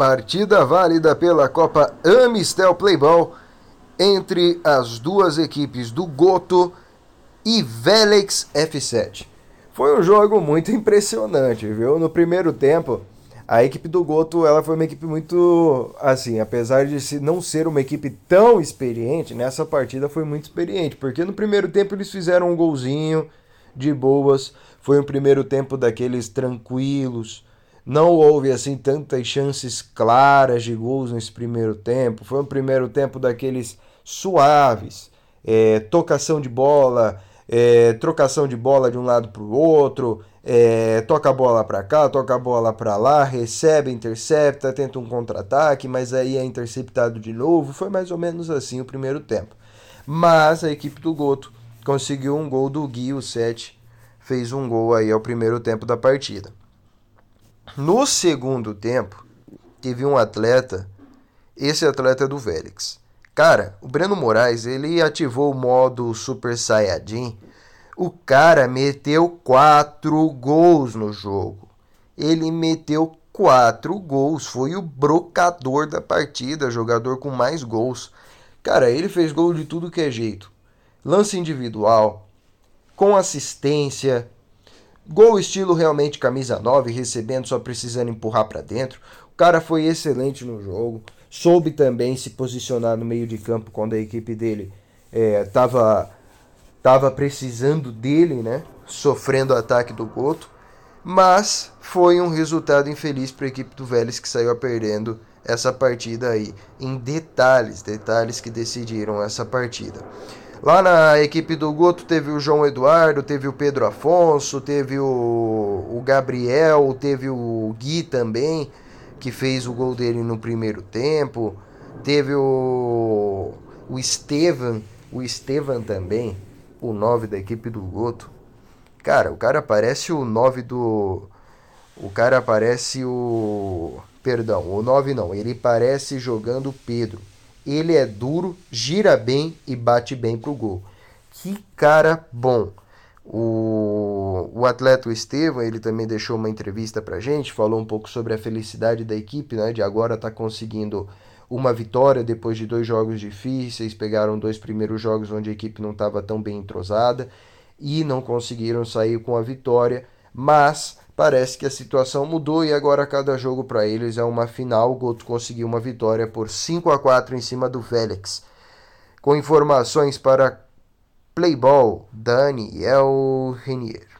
Partida válida pela Copa Amistel Playball entre as duas equipes do Goto e Velex F7. Foi um jogo muito impressionante, viu? No primeiro tempo, a equipe do Goto ela foi uma equipe muito assim, apesar de não ser uma equipe tão experiente, nessa partida foi muito experiente, porque no primeiro tempo eles fizeram um golzinho de boas, foi um primeiro tempo daqueles tranquilos, não houve assim tantas chances claras de gols nesse primeiro tempo, foi um primeiro tempo daqueles suaves, é, tocação de bola, é, trocação de bola de um lado para o outro, é, toca a bola para cá, toca a bola para lá, recebe, intercepta, tenta um contra-ataque, mas aí é interceptado de novo. Foi mais ou menos assim o primeiro tempo. Mas a equipe do Goto conseguiu um gol do Gui, o 7, fez um gol aí ao primeiro tempo da partida. No segundo tempo, teve um atleta, esse atleta é do Vélix. Cara, o Breno Moraes, ele ativou o modo Super Saiyajin o cara meteu quatro gols no jogo. Ele meteu quatro gols. Foi o brocador da partida, jogador com mais gols. Cara, ele fez gol de tudo que é jeito. Lance individual, com assistência, gol estilo realmente camisa 9, recebendo só precisando empurrar para dentro. O cara foi excelente no jogo. Soube também se posicionar no meio de campo quando a equipe dele estava é, estava precisando dele, né? Sofrendo o ataque do Goto. Mas foi um resultado infeliz para a equipe do Vélez que saiu perdendo essa partida aí. Em detalhes, detalhes que decidiram essa partida. Lá na equipe do Goto teve o João Eduardo, teve o Pedro Afonso, teve o, o Gabriel, teve o Gui também, que fez o gol dele no primeiro tempo. Teve o, o Estevan, o Estevan também, o 9 da equipe do Goto. Cara, o cara parece o 9 do. O cara parece o. Perdão, o 9 não. Ele parece jogando Pedro. Ele é duro, gira bem e bate bem pro gol. Que cara bom. O, o atleta Estevam, ele também deixou uma entrevista pra gente, falou um pouco sobre a felicidade da equipe, né? De agora tá conseguindo uma vitória depois de dois jogos difíceis, pegaram dois primeiros jogos onde a equipe não estava tão bem entrosada e não conseguiram sair com a vitória, mas parece que a situação mudou e agora cada jogo para eles é uma final. O Goto conseguiu uma vitória por 5 a 4 em cima do Félix. Com informações para Playball, Daniel Renier.